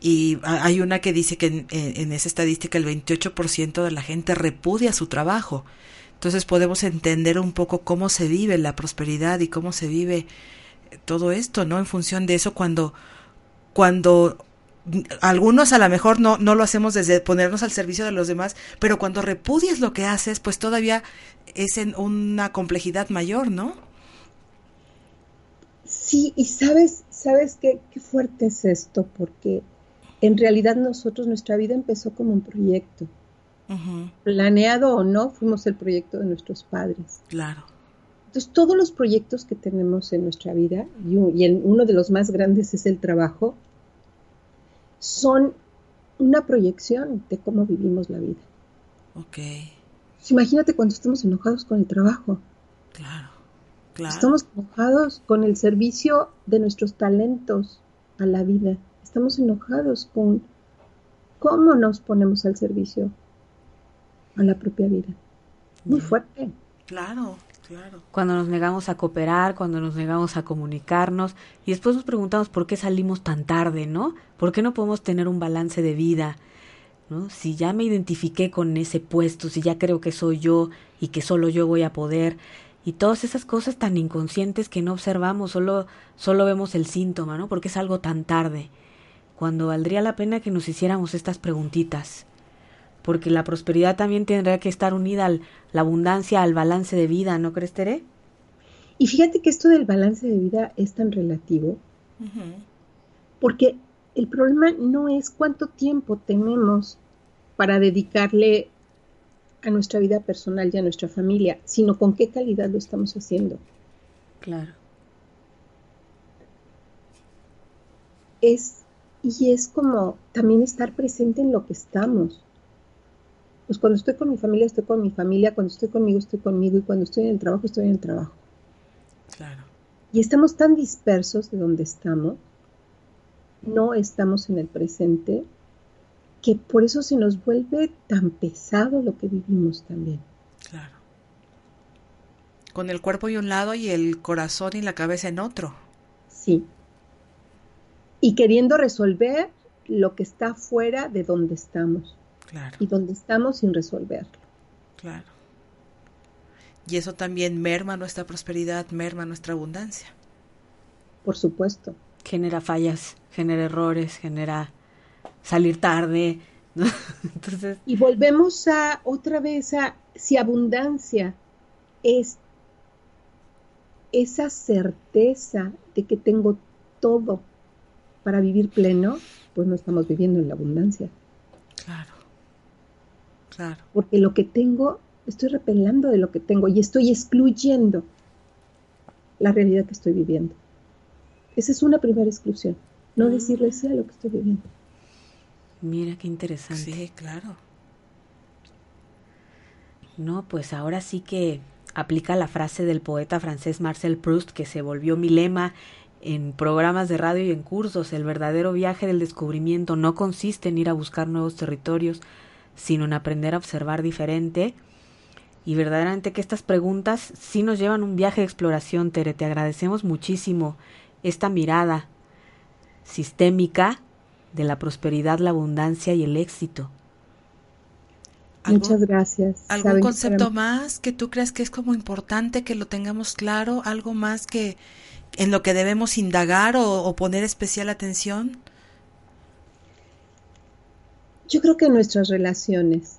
Y hay una que dice que en, en esa estadística el 28% de la gente repudia su trabajo. Entonces podemos entender un poco cómo se vive la prosperidad y cómo se vive todo esto, ¿no? En función de eso, cuando cuando algunos a lo mejor no, no lo hacemos desde ponernos al servicio de los demás, pero cuando repudias lo que haces, pues todavía es en una complejidad mayor, ¿no? Sí, y sabes, sabes qué, qué fuerte es esto, porque en realidad nosotros, nuestra vida empezó como un proyecto. Uh -huh. Planeado o no, fuimos el proyecto de nuestros padres. Claro. Entonces, todos los proyectos que tenemos en nuestra vida, y, y el, uno de los más grandes es el trabajo, son una proyección de cómo vivimos la vida. Ok. Pues imagínate cuando estamos enojados con el trabajo. Claro, claro. Estamos enojados con el servicio de nuestros talentos a la vida. Estamos enojados con cómo nos ponemos al servicio a la propia vida. Muy fuerte. Claro, Cuando nos negamos a cooperar, cuando nos negamos a comunicarnos y después nos preguntamos por qué salimos tan tarde, ¿no? ¿Por qué no podemos tener un balance de vida? ¿No? Si ya me identifiqué con ese puesto, si ya creo que soy yo y que solo yo voy a poder y todas esas cosas tan inconscientes que no observamos, solo solo vemos el síntoma, ¿no? Porque es algo tan tarde. Cuando valdría la pena que nos hiciéramos estas preguntitas porque la prosperidad también tendrá que estar unida a la abundancia, al balance de vida, ¿no crees, Tere? Y fíjate que esto del balance de vida es tan relativo, uh -huh. porque el problema no es cuánto tiempo tenemos para dedicarle a nuestra vida personal y a nuestra familia, sino con qué calidad lo estamos haciendo. Claro. Es, y es como también estar presente en lo que estamos Pues cuando estoy con mi familia, estoy con mi familia, cuando estoy conmigo, estoy conmigo, y cuando estoy en el trabajo, estoy en el trabajo. Claro. Y estamos tan dispersos de donde estamos, no estamos en el presente, que por eso se nos vuelve tan pesado lo que vivimos también. Claro. Con el cuerpo y un lado y el corazón y la cabeza en otro. Sí. Y queriendo resolver lo que está fuera de donde estamos. Claro. Y donde estamos sin resolverlo. Claro. Y eso también merma nuestra prosperidad, merma nuestra abundancia. Por supuesto. Genera fallas, genera errores, genera salir tarde. ¿no? Entonces, Y volvemos a otra vez a si abundancia es esa certeza de que tengo todo para vivir pleno, pues no estamos viviendo en la abundancia. Claro. Claro. Porque lo que tengo, estoy repelando de lo que tengo y estoy excluyendo la realidad que estoy viviendo. Esa es una primera exclusión. No decirle sí a lo que estoy viviendo. mira qué interesante. Sí, claro. No, pues ahora sí que aplica la frase del poeta francés Marcel Proust que se volvió mi lema en programas de radio y en cursos. El verdadero viaje del descubrimiento no consiste en ir a buscar nuevos territorios, sino en aprender a observar diferente. Y verdaderamente que estas preguntas sí nos llevan un viaje de exploración, Tere. Te agradecemos muchísimo esta mirada sistémica de la prosperidad, la abundancia y el éxito. ¿Algo- Muchas gracias. ¿Algún Saben concepto más que tú creas que es como importante que lo tengamos claro? ¿Algo más que en lo que debemos indagar o, o poner especial atención? Yo creo que nuestras relaciones,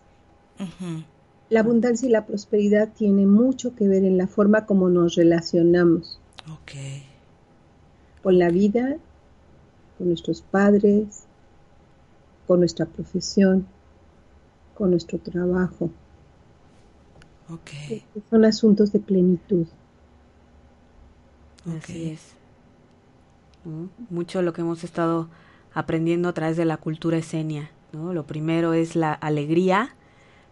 la abundancia y la prosperidad tiene mucho que ver en la forma como nos relacionamos Ok. con la vida, con nuestros padres, con nuestra profesión, con nuestro trabajo. Ok. Son asuntos de plenitud. Así es. ¿no? Mucho de lo que hemos estado aprendiendo a través de la cultura esenia. ¿No? Lo primero es la alegría,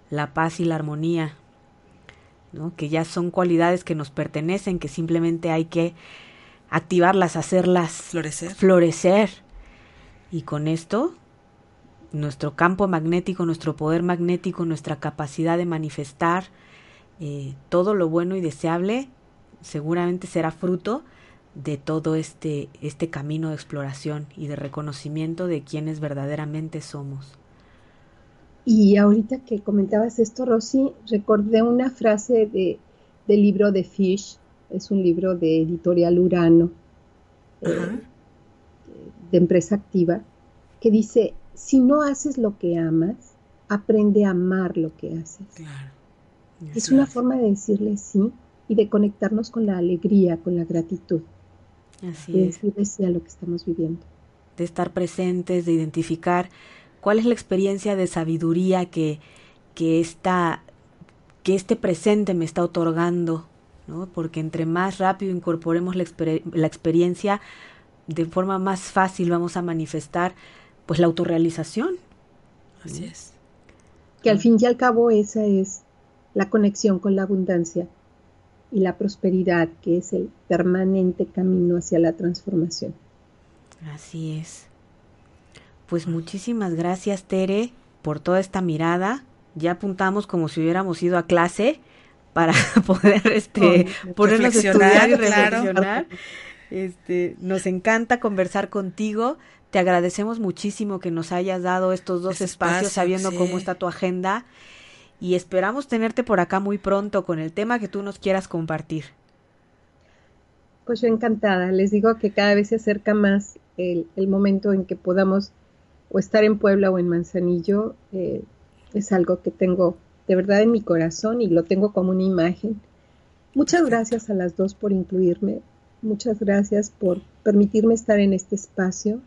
la paz y la armonía, ¿no? que ya son cualidades que nos pertenecen, que simplemente hay que activarlas, hacerlas Florecer. florecer. Y con esto, nuestro campo magnético, nuestro poder magnético, nuestra capacidad de manifestar eh, todo lo bueno y deseable, seguramente será fruto de todo este, este camino de exploración y de reconocimiento de quienes verdaderamente somos. Y ahorita que comentabas esto, Rosy, recordé una frase de, del libro de Fish, es un libro de editorial Urano, eh, de empresa activa, que dice, si no haces lo que amas, aprende a amar lo que haces. Claro. Es una forma de decirle sí y de conectarnos con la alegría, con la gratitud, Así de es. decirle sí a lo que estamos viviendo. de estar presentes, de identificar cuál es la experiencia de sabiduría que, que, esta, que este presente me está otorgando, ¿no? Porque entre más rápido incorporemos la, exper- la experiencia, de forma más fácil vamos a manifestar pues la autorrealización. Así es. Que al fin y al cabo esa es la conexión con la abundancia y la prosperidad, que es el permanente camino hacia la transformación. Así es. Pues muchísimas gracias, Tere, por toda esta mirada. Ya apuntamos como si hubiéramos ido a clase para poder este, Oh, ponernos a estudiar y claro. reflexionar. Este, nos encanta conversar contigo. Te agradecemos muchísimo que nos hayas dado estos dos espacios espacio, sabiendo sí. cómo está tu agenda y esperamos tenerte por acá muy pronto con el tema que tú nos quieras compartir. Pues yo encantada, les digo que cada vez se acerca más el, el momento en que podamos o estar en Puebla o en Manzanillo. eh, es algo que tengo de verdad en mi corazón y lo tengo como una imagen. Muchas gracias a las dos por incluirme, muchas gracias por permitirme estar en este espacio.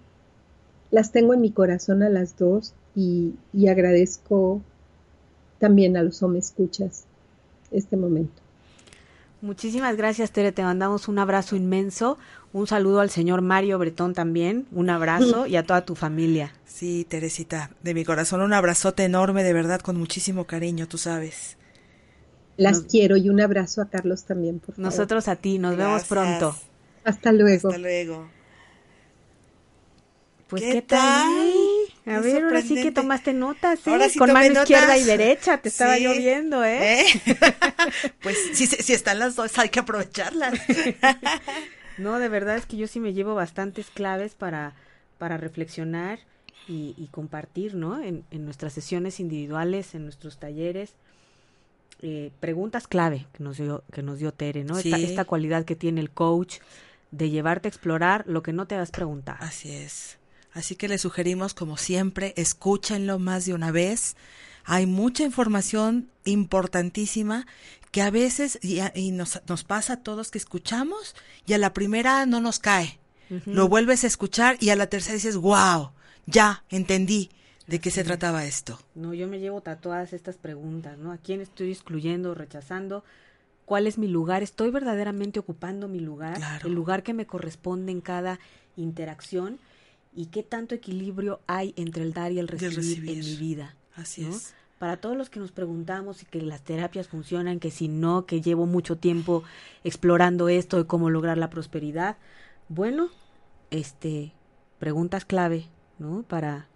Las tengo en mi corazón a las dos y, y agradezco también a los hombres escuchas este momento. Muchísimas gracias, Tere. Te mandamos un abrazo inmenso. Un saludo al señor Mario Bretón también. Un abrazo y a toda tu familia. Sí, Teresita, de mi corazón un abrazote enorme, de verdad, con muchísimo cariño, tú sabes. Las quiero y un abrazo a Carlos también, por favor. Nosotros a ti, nos vemos pronto. Hasta luego. Hasta luego. Pues qué, tal? A ver, ahora sí que tomaste notas, ¿eh? Ahora sí Con mano notas. izquierda y derecha, te estaba Sí. yo viendo, ¿eh? ¿Eh? pues si, si están las dos, hay que aprovecharlas. No, de verdad es que yo sí me llevo bastantes claves para, para reflexionar y, y compartir, ¿no? En, en nuestras sesiones individuales, en nuestros talleres. Eh, preguntas clave que nos dio, que nos dio Tere, ¿no? Esta, Sí. esta cualidad que tiene el coach de llevarte a explorar lo que no te has preguntado. Así es. Así que les sugerimos, como siempre, escúchenlo más de una vez. Hay mucha información importantísima que a veces, y, y nos, nos pasa a todos que escuchamos y a la primera no nos cae. Lo vuelves a escuchar y a la tercera dices, wow, ya entendí de qué se trataba esto. No, yo me llevo tatuadas estas preguntas, ¿no? ¿A quién estoy excluyendo, rechazando? ¿Cuál es mi lugar? ¿Estoy verdaderamente ocupando mi lugar? Claro. El lugar que me corresponde en cada interacción. ¿Y qué tanto equilibrio hay entre el dar y el Y el recibir, en mi vida? Así ¿no? es. Para todos los que nos preguntamos y que las terapias funcionan, que si no, que llevo mucho tiempo explorando esto de cómo lograr la prosperidad. Bueno, este, preguntas clave, ¿no? Para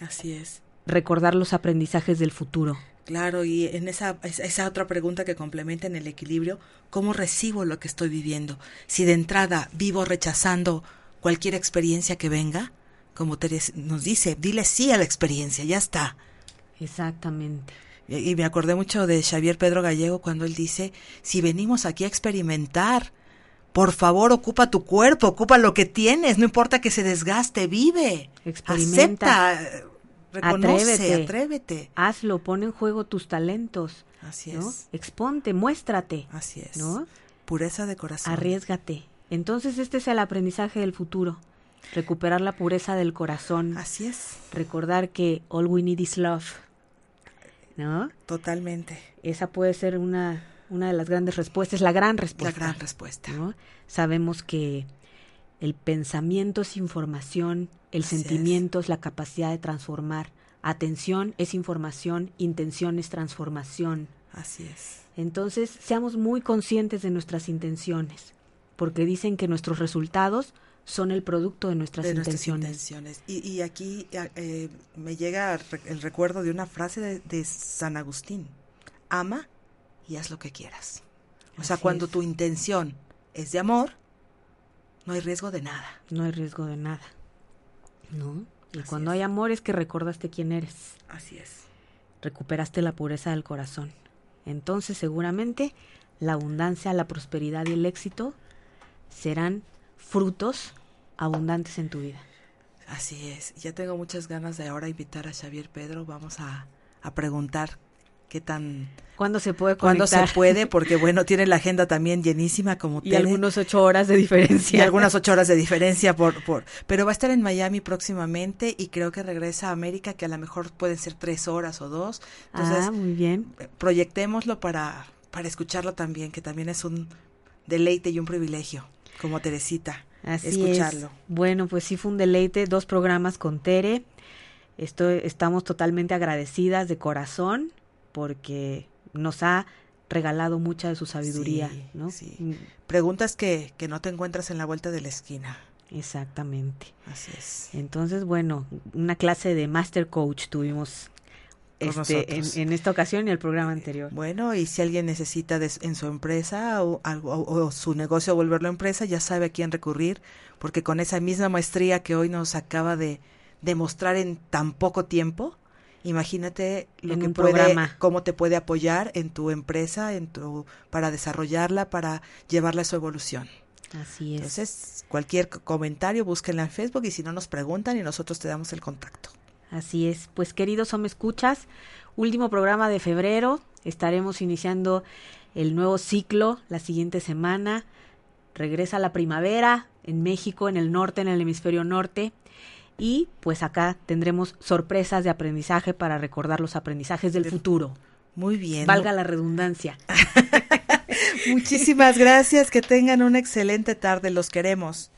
Así es. recordar los aprendizajes del futuro. Claro, y en esa, esa- esa otra pregunta que complementa en el equilibrio, ¿cómo recibo lo que estoy viviendo? Si de entrada vivo rechazando cualquier experiencia que venga, como Teresa nos dice, dile sí a la experiencia, ya está. Exactamente. Y, y me acordé mucho de Xavier Pedro Gallego cuando él dice, si venimos aquí a experimentar, por favor ocupa tu cuerpo, ocupa lo que tienes, no importa que se desgaste, vive, Experimenta. acepta, reconoce, Atrévete. atrévete. Hazlo, pon en juego tus talentos, Así ¿no? es, Exponte, muéstrate, así es. ¿no? Pureza de corazón. Arriesgate. Entonces este es el aprendizaje del futuro. Recuperar la pureza del corazón. Así es, Recordar que all we need is love. ¿No? totalmente. Esa puede ser una, una de las grandes respuestas, la gran La respuesta. gran respuesta. ¿no? Sabemos que el pensamiento es información, el Así es. sentimiento es la capacidad de transformar, atención es información, intención es transformación. Así es. Entonces, seamos muy conscientes de nuestras intenciones, porque dicen que nuestros resultados son el producto de nuestras de nuestras intenciones. Y, y aquí eh, eh, me llega el recuerdo de una frase de, de San Agustín. Ama y haz lo que quieras. O sea, cuando es. tu intención es de amor, no hay riesgo de nada. No hay riesgo de nada. ¿No? Y Así cuando es. hay amor es que recordaste quién eres. Así es. recuperaste la pureza del corazón. Entonces seguramente la abundancia, la prosperidad y el éxito serán frutos abundantes en tu vida. Así es. Ya tengo muchas ganas de ahora invitar a Xavier Pedro. Vamos a, a preguntar qué tan... ¿Cuándo se puede ¿Cuándo se conectar? puede? Porque bueno, tiene la agenda también llenísima como Y Tere. algunos ocho horas de y diferencia. algunas ocho horas de diferencia por, por, pero va a estar en Miami próximamente y creo que regresa a América, que a lo mejor pueden ser tres horas o dos. Entonces, ah, muy bien. eh, proyectémoslo para, para escucharlo también, que también es un deleite y un privilegio, como Teresita, Así escucharlo. es. Bueno, pues sí fue un deleite, dos programas con Tere. Estoy, estamos totalmente agradecidas de corazón porque nos ha regalado mucha de su sabiduría, Sí, ¿no? sí. Mm, Preguntas que, que no te encuentras en la vuelta de la esquina. Exactamente. Así es. Entonces, bueno, una clase de Master Coach tuvimos este, en, esta ocasión y el programa anterior. Bueno, y si alguien necesita de- en su empresa o, algo, o, o su negocio volverlo empresa, ya sabe a quién recurrir, porque con esa misma maestría que hoy nos acaba de demostrar en tan poco tiempo, imagínate lo En que puede, programa. cómo te puede apoyar en tu empresa, en tu, para desarrollarla, para llevarla a su evolución. Así es. Entonces, cualquier comentario, búsquenla en Facebook y si no nos preguntan y nosotros te damos el contacto. Así es. Pues queridos me escuchas, último programa de febrero. Estaremos iniciando el nuevo ciclo la siguiente semana. Regresa la primavera en México, en el norte, en el hemisferio norte. Y pues acá tendremos sorpresas de aprendizaje para recordar los aprendizajes del Del- futuro. Muy bien. Valga la redundancia. Muchísimas gracias, que tengan una excelente tarde, los queremos.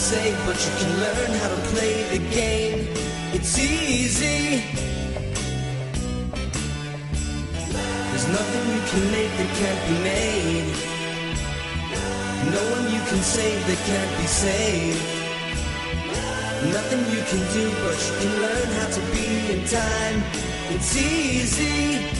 Say, but you can learn how to play the game. It's easy. There's nothing you can make that can't be made. No one you can save that can't be saved. Nothing you can do, but you can learn how to be in time. It's easy.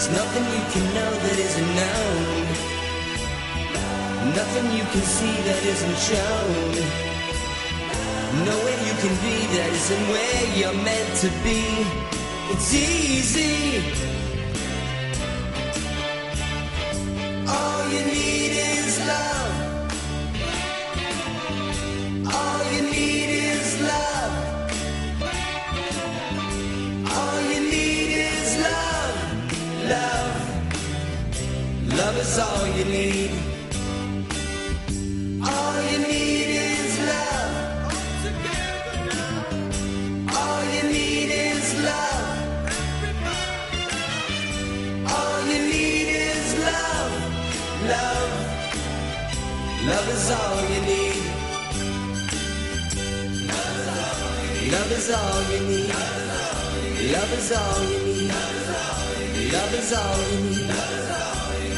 There's nothing you can know that isn't known. Nothing you can see that isn't shown. Nowhere you can be that isn't where you're meant to be. It's easy. Love is all you need. All you need is love. All you need is love. All you need is love. Love. Love is all you need. Love is all you need. Love is all you need. Love is all you need.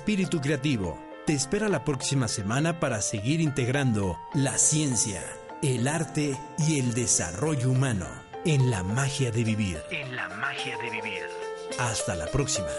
Espíritu Creativo te espera la próxima semana para seguir integrando la ciencia, el arte y el desarrollo humano en la magia de vivir. En la magia de vivir. Hasta la próxima.